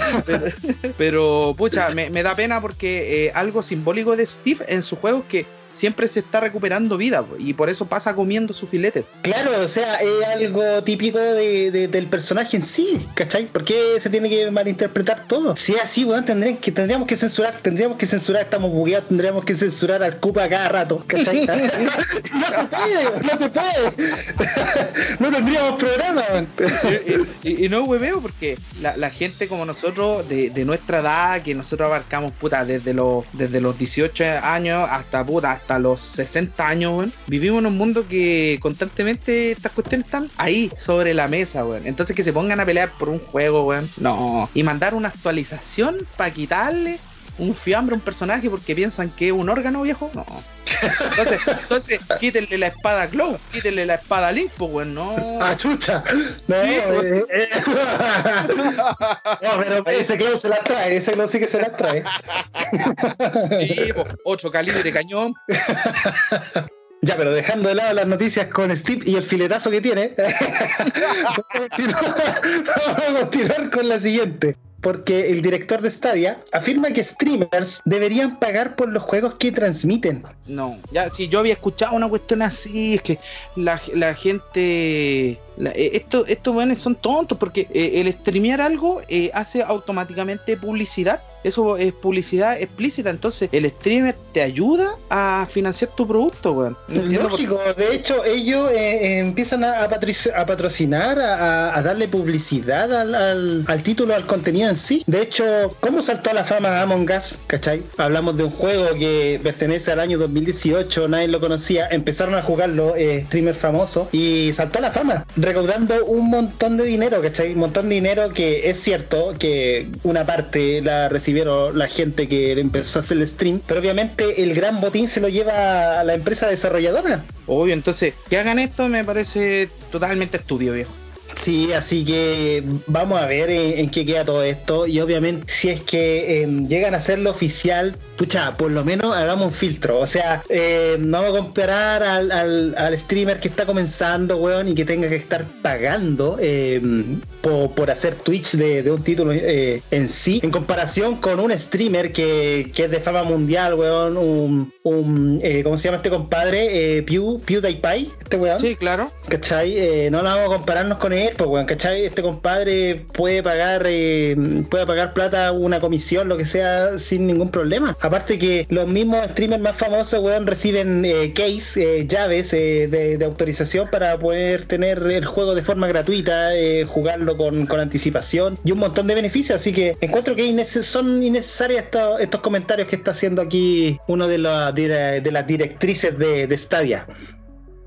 Pero, pucha, me, da pena porque eh, algo simbólico de Steve en su juego es que siempre se está recuperando vida y por eso pasa comiendo su filete. Claro, o sea, es algo típico del personaje en sí, ¿cachai? ¿Por qué se tiene que malinterpretar todo? Si es así, weón, tendríamos que, tendríamos que censurar, tendríamos que censurar, estamos bugueados, tendríamos que censurar al Cupa cada rato, ¿cachai? no, se puede, no se puede. no tendríamos programa, weón. y, y, no hueveo porque la, gente como nosotros, de, de, nuestra edad, que nosotros abarcamos, puta, desde los, desde los 18 años hasta, puta, hasta los 60 años, vivimos en un mundo que constantemente estas cuestiones están ahí, sobre la mesa, weón. Entonces que se pongan a pelear por un juego, weón. No. Y mandar una actualización para quitarle un fiambre a un personaje porque piensan que es un órgano viejo, no. Entonces, entonces quítenle la espada a Glow, quítenle la espada a Link, pues, weón, no. ¡Ah, chucha! No, eh, eh. no pero ese Glow se la trae, ese Glow sí que se la trae. sí, pues, 8 calibre cañón. Ya, pero dejando de lado las noticias con Steve y el filetazo que tiene, vamos a continuar con la siguiente porque el director de Stadia afirma que streamers deberían pagar por los juegos que transmiten. No, ya si yo había escuchado una cuestión así, es que la, la gente eh, esto, estos buenos son tontos porque eh, el streamear algo eh, hace automáticamente publicidad. Eso es publicidad explícita. Entonces, el streamer te ayuda a financiar tu producto, weón. Lógico, de hecho, ellos empiezan a, patrocinar, a, darle publicidad al, al, título, al contenido en sí. De hecho, ¿cómo saltó la fama Among Us? ¿Cachai? Hablamos de un juego que pertenece al año 2018, nadie lo conocía. Empezaron a jugarlo streamers famosos y saltó la fama recaudando un montón de dinero, ¿cachai? Un montón de dinero que es cierto que una parte la recibieron la gente que empezó a hacer el stream, pero obviamente el gran botín se lo lleva a la empresa desarrolladora. Obvio, entonces, que hagan esto me parece totalmente estúpido, viejo. Sí, así que vamos a ver en, qué queda todo esto. Y obviamente, si es que em, llegan a hacerlo oficial, pucha, por lo menos hagamos un filtro. O sea, eh, no vamos a comparar al, al, streamer que está comenzando, weón, y que tenga que estar pagando em, por, hacer Twitch de, un título eh, en sí, en comparación con un streamer que, es de fama mundial, weón, un, un eh, ¿cómo se llama este compadre? Pew, PewDiePie, este weón. Sí, claro. ¿Cachai? no la vamos a compararnos con él, pues, weón, ¿cachai? Este compadre puede pagar, puede pagar plata, una comisión, lo que sea, sin ningún problema. Aparte que los mismos streamers más famosos, weón, reciben eh, case, eh, llaves eh, de, autorización para poder tener el juego de forma gratuita, jugarlo con, anticipación y un montón de beneficios. Así que encuentro que son innecesarios estos, comentarios que está haciendo aquí uno de, las directrices de Stadia.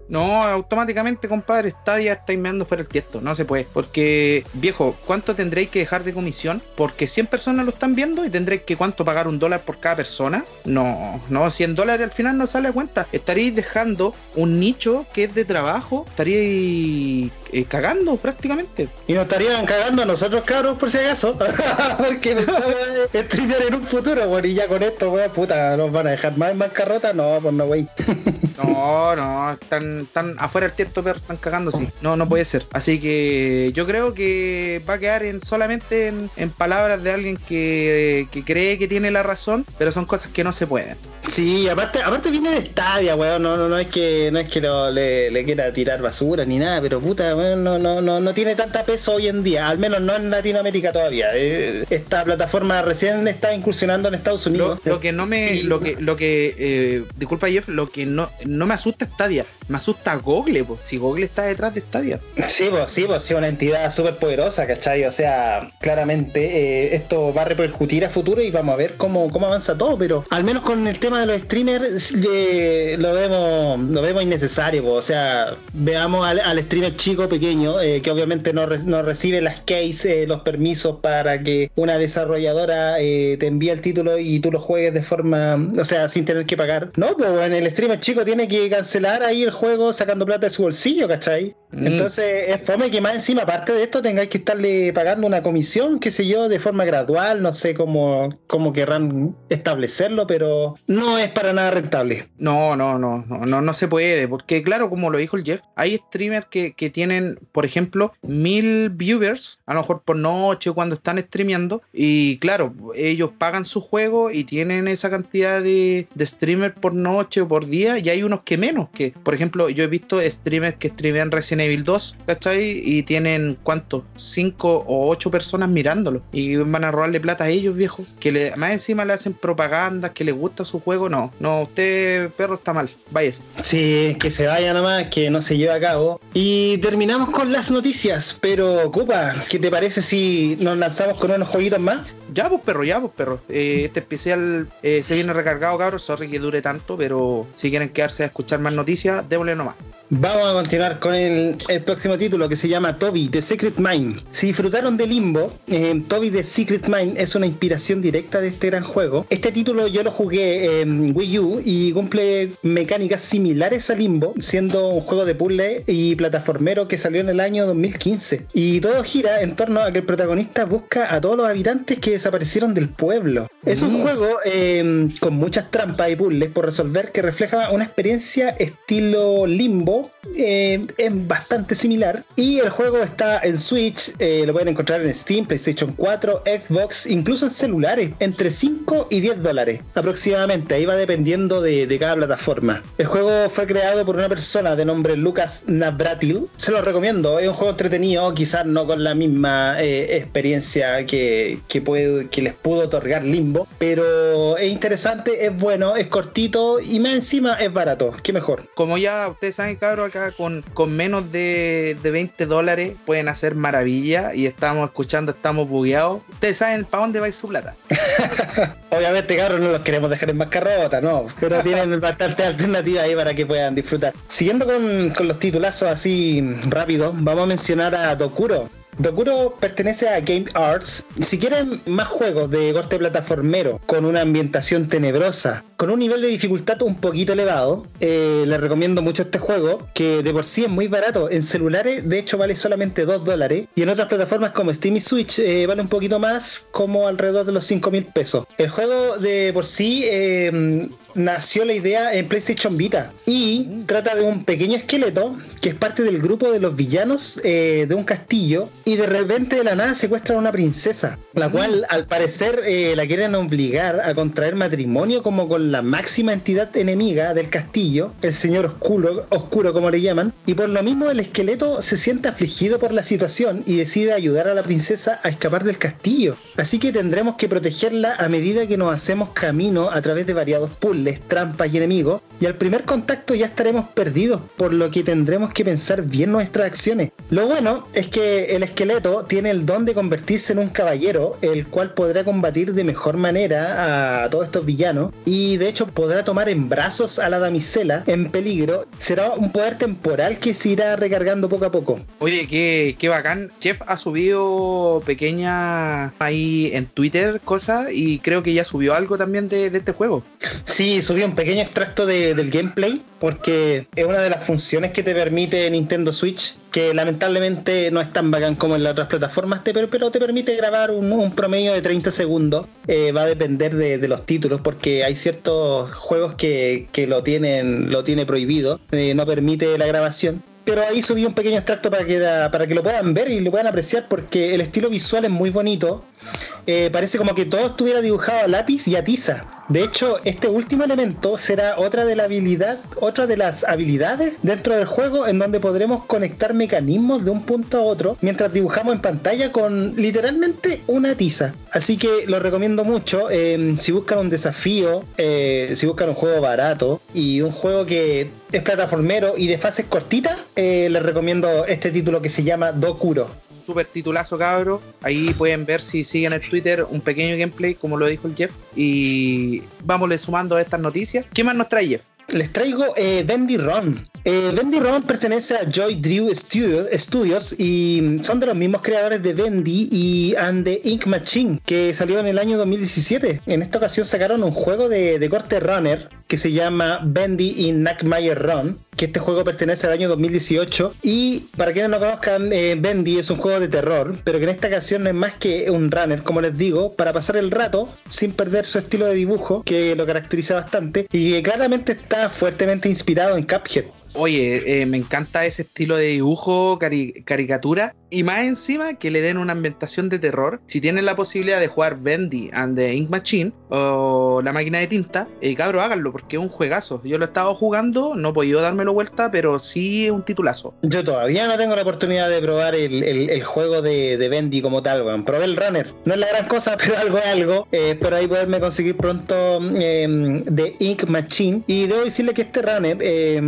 No, automáticamente, compadre, está meando fuera el tiesto. No se puede. Porque, viejo, ¿cuánto tendréis que dejar de comisión? Porque 100 personas lo están viendo y tendréis que cuánto pagar un dólar por cada persona. No, no, 100 dólares al final no sale a cuenta. Estaréis dejando un nicho que es de trabajo. Estaríais eh, cagando prácticamente. Y nos estarían cagando a nosotros, cabros, por si acaso. Porque pensaba streamear en un futuro, bueno, y ya con esto, weón, puta, nos van a dejar más en bancarrota. No, pues no, wey. no, no, están, están afuera del tiempo, pero están cagando, sí. No, no puede ser. Así que yo creo que va a quedar en, solamente en, palabras de alguien que, que, cree que tiene la razón, pero son cosas que no se pueden. Sí, aparte, aparte viene de Stadia, weón. No, no, no es que, no es que le, le quiera tirar basura ni nada, pero puta, no, no, no, no tiene tanta peso hoy en día, al menos no en Latinoamérica todavía. Eh, esta plataforma recién está incursionando en Estados Unidos. Lo, que no me, lo que, lo que, eh, disculpa Jeff, lo que no, no me asusta Stadia, me asusta Google, pues, si Google está detrás de Stadia. Sí, pues, sí, pues, sí, una entidad súper poderosa, ¿cachai? O sea, claramente eh, esto va a repercutir a futuro y vamos a ver cómo, cómo avanza todo, pero al menos con el tema de los streamers lo vemos, lo vemos innecesario, pues, o sea, veamos al, al streamer chico, pequeño eh, que obviamente no, no, recibe las keys, eh, los permisos para que una desarrolladora te envíe el título y tú lo juegues de forma, o sea, sin tener que pagar. No, pues en el streamer chico tiene que cancelar ahí el juego sacando plata de su bolsillo, ¿cachai? Mm. Entonces es fome que más encima, aparte de esto, tengáis que estarle pagando una comisión, qué sé yo, de forma gradual, no sé cómo, cómo querrán establecerlo, pero no es para nada rentable. No, no, no, no, no, no se puede, porque claro, como lo dijo el Jeff, hay streamers que, que tienen, por ejemplo, mil viewers, a lo mejor por noche cuando están streameando, y claro, ellos pagan su juego y tienen esa cantidad de, de streamers por noche o por día, y hay unos que menos, que por ejemplo, yo he visto streamers que streamean Resident Evil 2, ¿cachai? Y tienen, ¿cuánto? 5 o 8 personas mirándolo, y van a robarle plata a ellos, viejo, que le, más encima le hacen propaganda, que les gusta su juego, no, no, usted, perro, está mal, váyase. Sí, que se vaya nomás, que no se lleve a cabo. Y terminamos con las noticias, pero Cupa, ¿qué te parece si nos lanzamos con unos jueguitos más? Ya, pues perro, ya, pues perro. Eh, este especial eh, se viene recargado, cabros. Sorry que dure tanto, pero si quieren quedarse a escuchar más noticias, démosle nomás. Vamos a continuar con el, próximo título que se llama Toby The Secret Mind. Si disfrutaron de Limbo, eh, Toby The Secret Mind es una inspiración directa de este gran juego. Este título yo lo jugué en Wii U y cumple mecánicas similares a Limbo, siendo un juego de puzzle y plataformero que salió en el año 2015. Y todo gira en torno a que el protagonista busca a todos los habitantes que desaparecieron del pueblo. Es un mm. juego eh, con muchas trampas y puzzles por resolver que refleja una experiencia estilo Limbo eh, es bastante similar. Y el juego está en Switch, eh, lo pueden encontrar en Steam, PlayStation 4, Xbox, incluso en celulares, entre 5 y 10 dólares aproximadamente. Ahí va dependiendo de, cada plataforma. El juego fue creado por una persona de nombre Lucas Navratil. Se lo recomiendo, es un juego entretenido, quizás no con la misma eh, experiencia que, que, puede, que les pudo otorgar Limbo, pero es interesante, es bueno, es cortito y más encima es barato. Qué mejor. Como ya ustedes saben, acá con, con menos de, de 20 dólares pueden hacer maravilla y estamos escuchando, estamos bugueados. Ustedes saben para dónde va su plata. Obviamente, cabros, no los queremos dejar en bancarrota, no, pero tienen bastante alternativa ahí para que puedan disfrutar. Siguiendo con, con los titulazos así rápido, vamos a mencionar a Dokuro. Dokuro pertenece a Game Arts. Si quieren más juegos de corte plataformero con una ambientación tenebrosa, con un nivel de dificultad un poquito elevado, eh, les recomiendo mucho este juego, que de por sí es muy barato. En celulares, de hecho, vale solamente 2 dólares. Y en otras plataformas como Steam y Switch eh, vale un poquito más, como alrededor de los 5 mil pesos. El juego de por sí eh, nació la idea en PlayStation Vita y trata de un pequeño esqueleto que es parte del grupo de los villanos de un castillo y de repente de la nada secuestran a una princesa, la cual al parecer la quieren obligar a contraer matrimonio como con la máxima entidad enemiga del castillo, el señor oscuro, oscuro como le llaman, y por lo mismo el esqueleto se siente afligido por la situación y decide ayudar a la princesa a escapar del castillo. Así que tendremos que protegerla a medida que nos hacemos camino a través de variados puzzles, trampas y enemigos, y al primer contacto ya estaremos perdidos, por lo que tendremos que pensar bien nuestras acciones. Lo bueno es que el esqueleto tiene el don de convertirse en un caballero, el cual podrá combatir de mejor manera a todos estos villanos y de hecho podrá tomar en brazos a la damisela en peligro. Será un poder temporal que se irá recargando poco a poco. Oye, qué, qué bacán. Jeff ha subido pequeña ahí en Twitter cosas y creo que ya subió algo también de, de este juego. Sí, subió un pequeño extracto de, del gameplay porque es una de las funciones que te permite Nintendo Switch que lamentablemente no es tan bacán como en las otras plataformas, pero, pero te permite grabar un, un promedio de 30 segundos. Eh, va a depender de, de, los títulos, porque hay ciertos juegos que, que lo tienen lo tiene prohibido, eh, no permite la grabación. Pero ahí subí un pequeño extracto para que, para que lo puedan ver y lo puedan apreciar, porque el estilo visual es muy bonito. Eh, parece como que todo estuviera dibujado a lápiz y a tiza. De hecho, este último elemento será otra de las habilidades dentro del juego en donde podremos conectar mecanismos de un punto a otro mientras dibujamos en pantalla con literalmente una tiza. Así que lo recomiendo mucho. Eh, si buscan un desafío, eh, si buscan un juego barato y un juego que es plataformero y de fases cortitas, eh, les recomiendo este título que se llama Dokuro super titulazo, cabro. Ahí pueden ver si siguen el Twitter un pequeño gameplay, como lo dijo el Jeff. Y vámonos sumando a estas noticias. ¿Qué más nos trae Jeff? Les traigo eh, Bendy Ron. Eh, Bendy Ron pertenece a Joy Drew Studios, y son de los mismos creadores de Bendy y And the Ink Machine, que salió en el año 2017. En esta ocasión sacaron un juego de, corte runner que se llama Bendy y Nackmeyer Run, que este juego pertenece al año 2018. Y para quienes no conozcan, eh, Bendy es un juego de terror, pero que en esta ocasión no es más que un runner, como les digo, para pasar el rato sin perder su estilo de dibujo, que lo caracteriza bastante, y que claramente está fuertemente inspirado en Cuphead. Oye, eh, me encanta ese estilo de dibujo, cari caricatura. Y más encima que le den una ambientación de terror. Si tienen la posibilidad de jugar Bendy and the Ink Machine o la máquina de tinta, eh, cabro, háganlo porque es un juegazo. Yo lo he estado jugando, no he podido dármelo vuelta, pero sí es un titulazo. Yo todavía no tengo la oportunidad de probar el, juego de, de, Bendy como tal, weón. Probé el runner. No es la gran cosa, pero algo es algo. Eh, ahí poderme conseguir pronto eh, The Ink Machine. Y debo decirle que este runner eh,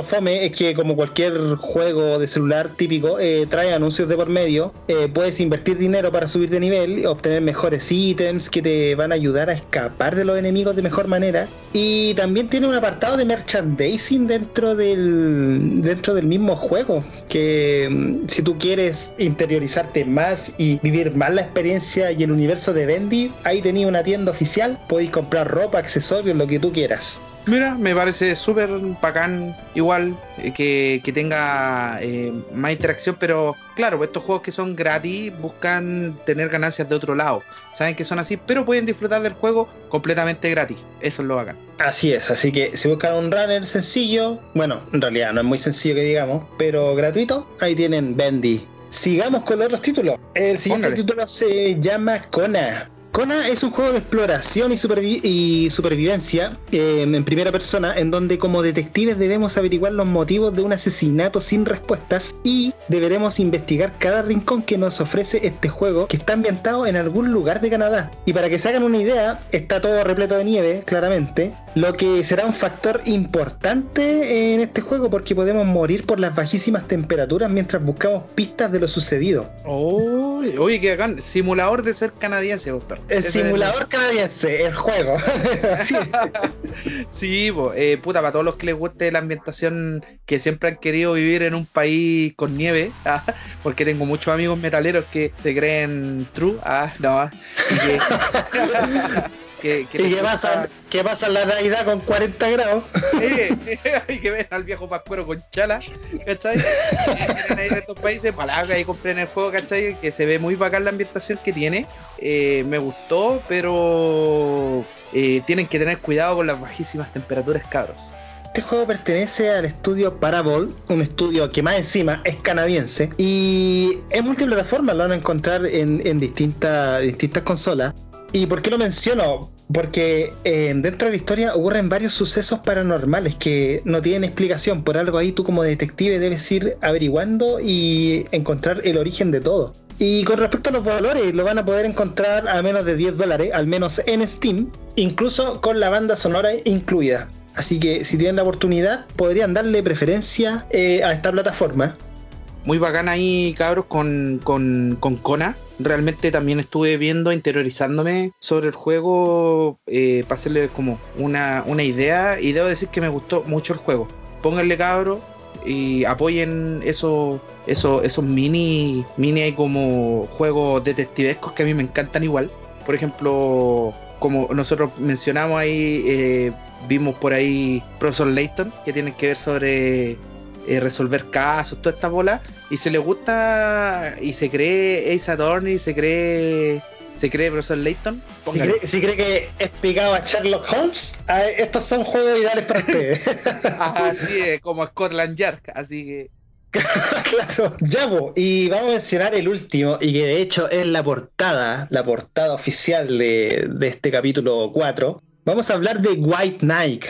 lo fome es que como cualquier juego de celular típico eh, trae anuncios de por medio eh, puedes invertir dinero para subir de nivel obtener mejores ítems que te van a ayudar a escapar de los enemigos de mejor manera. Y también tiene un apartado de merchandising dentro del dentro del mismo juego que mm, si tú quieres interiorizarte más y vivir más la experiencia y el universo de Bendy ahí tenía una tienda oficial podéis comprar ropa accesorios lo que tú quieras Mira, me parece súper bacán, igual, eh, que, que, tenga eh, más interacción, pero claro, estos juegos que son gratis buscan tener ganancias de otro lado. Saben que son así, pero pueden disfrutar del juego completamente gratis. Eso es lo bacán. Así es, así que si buscan un runner sencillo, bueno, en realidad no es muy sencillo que digamos, pero gratuito, ahí tienen Bendy. Sigamos con los otros títulos. El siguiente Póngale. título se llama Kona. Kona es un juego de exploración y, supervi y supervivencia eh, en primera persona, en donde como detectives debemos averiguar los motivos de un asesinato sin respuestas y deberemos investigar cada rincón que nos ofrece este juego, que está ambientado en algún lugar de Canadá. Y para que se hagan una idea, está todo repleto de nieve, claramente, lo que será un factor importante en este juego porque podemos morir por las bajísimas temperaturas mientras buscamos pistas de lo sucedido. Oh, oye, que hagan simulador de ser canadiense, doctor. El Ese simulador el... canadiense, el juego. sí, sí bo, eh, puta, para todos los que les guste la ambientación que siempre han querido vivir en un país con nieve, ah, porque tengo muchos amigos metaleros que se creen true, ah, no, y que, que, que ¿Y qué pasa, qué pasa en la Navidad con 40 grados? Eh, y que ven al viejo pascuero con chala, ¿cachai? Ahí en estos países, palabra y compren el juego, ¿cachai? Que se ve muy bacán la ambientación que tiene. Eh, me gustó, pero eh, tienen que tener cuidado con las bajísimas temperaturas, cabros. Este juego pertenece al estudio Parabol, un estudio que más encima es canadiense y es multiplataforma, lo van a encontrar en, en distintas, distintas consolas. ¿Y por qué lo menciono? Porque eh, dentro de la historia ocurren varios sucesos paranormales que no tienen explicación. Por algo ahí tú como detective debes ir averiguando y encontrar el origen de todo. Y con respecto a los valores, lo van a poder encontrar a menos de 10 dólares, al menos en Steam, incluso con la banda sonora incluida. Así que si tienen la oportunidad, podrían darle preferencia eh, a esta plataforma. Muy bacana ahí, cabros, con, con, con Kona. Realmente también estuve viendo, interiorizándome sobre el juego eh, para hacerle como una, una idea. Y debo decir que me gustó mucho el juego. Pónganle, cabros, y apoyen esos, esos, esos mini, mini como juegos detectivescos que a mí me encantan igual. Por ejemplo, como nosotros mencionamos ahí, eh, vimos por ahí Profesor Layton, que tienen que ver sobre eh, resolver casos, toda esta bola, y se le gusta y se cree Ace Attorney, se cree se cree profesor Layton. Si cree, si cree, que es picado a Sherlock Holmes, estos son juegos ideales para ustedes. así es, como Scotland Yard, así que. claro, ya, y vamos a mencionar el último, y que de hecho es la portada, la portada oficial de, de este capítulo 4. Vamos a hablar de White Knight.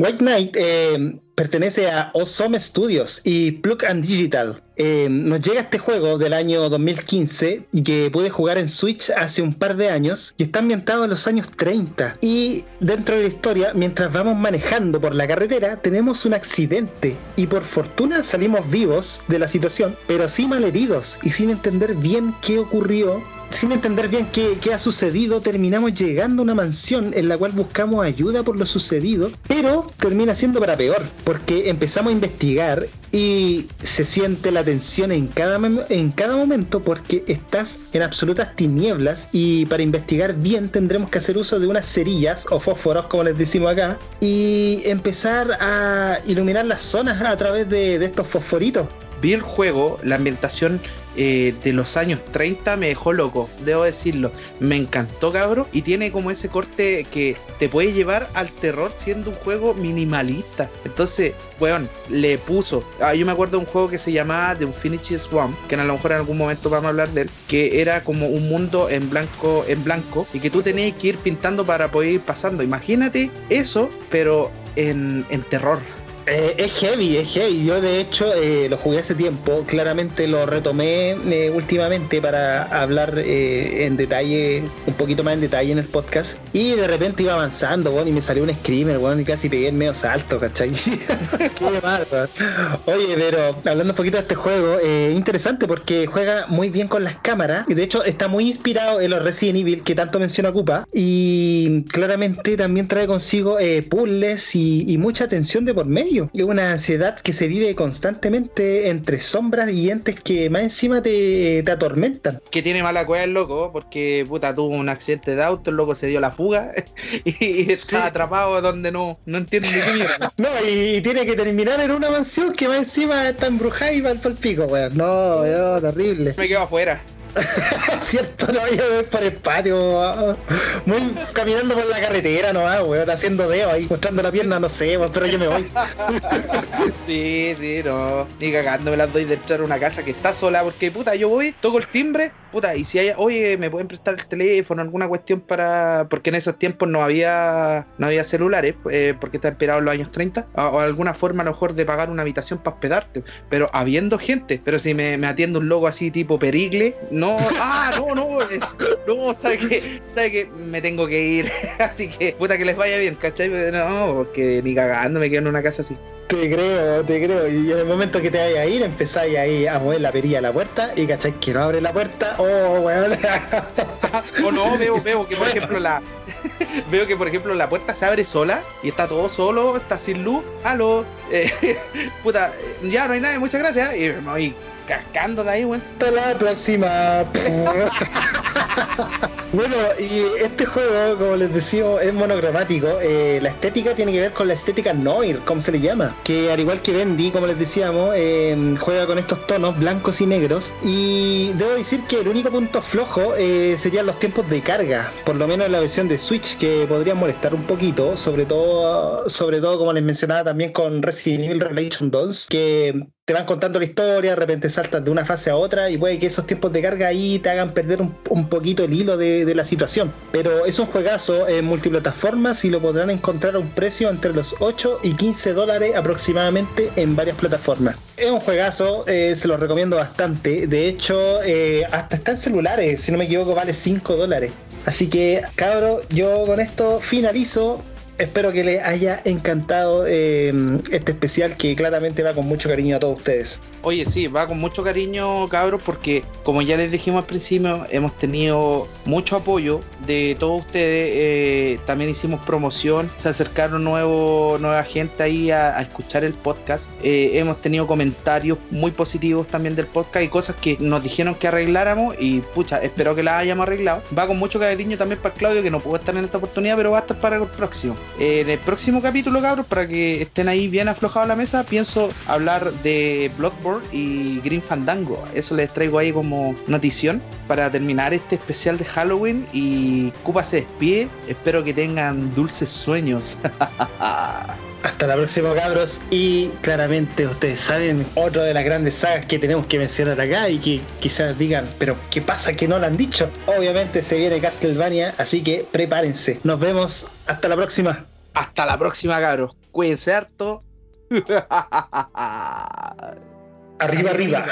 White Knight eh, pertenece a Osome Studios y Plug and Digital. Eh, nos llega este juego del año 2015 y que pude jugar en Switch hace un par de años y está ambientado en los años 30. Y dentro de la historia, mientras vamos manejando por la carretera, tenemos un accidente y por fortuna salimos vivos de la situación, pero sí malheridos y sin entender bien qué ocurrió sin entender bien qué, ha sucedido, terminamos llegando a una mansión en la cual buscamos ayuda por lo sucedido, pero termina siendo para peor, porque empezamos a investigar y se siente la tensión en cada, en cada momento porque estás en absolutas tinieblas y para investigar bien tendremos que hacer uso de unas cerillas o fósforos, como les decimos acá, y empezar a iluminar las zonas a través de, de estos fosforitos. Vi el juego, la ambientación eh, de los años 30 me dejó loco, debo decirlo. Me encantó, cabrón. Y tiene como ese corte que te puede llevar al terror siendo un juego minimalista. Entonces, weón, le puso. Ah, yo me acuerdo de un juego que se llamaba The Infinity Swamp, que a lo mejor en algún momento vamos a hablar de él, que era como un mundo en blanco, en blanco, y que tú tenías que ir pintando para poder ir pasando. Imagínate eso, pero en, en terror. Eh, es heavy, es heavy. Yo de hecho eh, lo jugué hace tiempo, claramente lo retomé eh, últimamente para hablar en detalle, un poquito más en detalle en el podcast. Y de repente iba avanzando, bueno, y me salió un screamer, bueno, y casi pegué el medio salto, ¿cachai? Qué mal, Oye, pero hablando un poquito de este juego, interesante porque juega muy bien con las cámaras. Y de hecho está muy inspirado en los Resident Evil que tanto menciona Cupa. Y claramente también trae consigo puzzles y, y mucha tensión de por medio es una ansiedad que se vive constantemente entre sombras y entes que más encima te, te atormentan. Que tiene mala cueva el loco, porque puta tuvo un accidente de auto, el loco se dio la fuga y está atrapado donde no, no entiende ni qué mierda. no, y, tiene que terminar en una mansión que más encima está embrujada y va al pico, weón. No, weón, horrible. Me quedo afuera. Cierto, no, yo voy para el patio, muy caminando por la carretera nomás, weón, haciendo dedo ahí, mostrando la pierna, no sé, pero yo me voy. sí, sí, no. Ni cagando me las doy de entrar a una casa que está sola, porque puta, yo voy, toco el timbre, puta, y si hay, oye, me pueden prestar el teléfono, alguna cuestión para. Porque en esos tiempos no había no había celulares, eh, porque está esperado en los años 30, o, alguna forma a lo mejor de pagar una habitación para hospedarte, pero habiendo gente, pero si me, me atiende un logo así tipo perigle, no, ah, no, no, no, sabe que, sabe que me tengo que ir, así que puta que les vaya bien, ¿cachai? No, porque ni cagando me quedo en una casa así. Te creo, te creo. Y en el momento que te vayas a ir, empezáis ahí a mover la perilla a la puerta y cachai que no abre la puerta. Oh, weón. o no, veo, veo que por ejemplo la. veo que por ejemplo la puerta se abre sola y está todo solo, está sin luz. Aló. Eh, puta, ya no hay nada, muchas gracias. Y voy cascando de ahí, weón. Hasta la próxima. bueno, y este juego, como les decía, es monocromático. Eh, la estética tiene que ver con la estética Noir, como se le llama. Que al igual que Bendy, como les decíamos, eh, juega con estos tonos blancos y negros. Y debo decir que el único punto flojo eh, serían los tiempos de carga. Por lo menos en la versión de Switch, que podrían molestar un poquito. Sobre todo, sobre todo como les mencionaba también con Resident Evil Revelation 2, que te van contando la historia, de repente saltas de una fase a otra y puede que esos tiempos de carga ahí te hagan perder un, poquito el hilo de, la situación. Pero es un juegazo en multiplataformas y lo podrán encontrar a un precio entre los 8 y 15 dólares aproximadamente en varias plataformas. Es un juegazo, eh, se lo recomiendo bastante. De hecho, eh, hasta está en celulares, si no me equivoco, vale 5 dólares. Así que, cabro, yo con esto finalizo espero que les haya encantado eh, este especial que claramente va con mucho cariño a todos ustedes. Oye, sí, va con mucho cariño, cabros, porque como ya les dijimos al principio, hemos tenido mucho apoyo de todos ustedes. Eh, también hicimos promoción, se acercaron nuevo, nueva gente ahí a, escuchar el podcast. Eh, hemos tenido comentarios muy positivos también del podcast y cosas que nos dijeron que arregláramos y pucha, espero que las hayamos arreglado. Va con mucho cariño también para Claudio, que no pudo estar en esta oportunidad, pero va a estar para el próximo. En el próximo capítulo, cabros, para que estén ahí bien aflojados la mesa, pienso hablar de Bloodborne y Green Fandango. Eso les traigo ahí como notición para terminar este especial de Halloween y Cupa se despide. Espero que tengan dulces sueños. Hasta la próxima, cabros. Y claramente ustedes saben, otra de las grandes sagas que tenemos que mencionar acá y que quizás digan, pero ¿qué pasa que no lo han dicho? Obviamente se viene Castlevania, así que prepárense. Nos vemos. Hasta la próxima. Hasta la próxima, cabros. Cuídense harto. Arriba, arriba.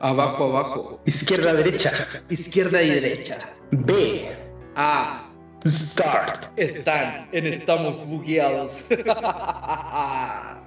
Abajo, abajo. Izquierda, derecha. Izquierda y derecha. B. A. Start. Están en Estamos Bugueados.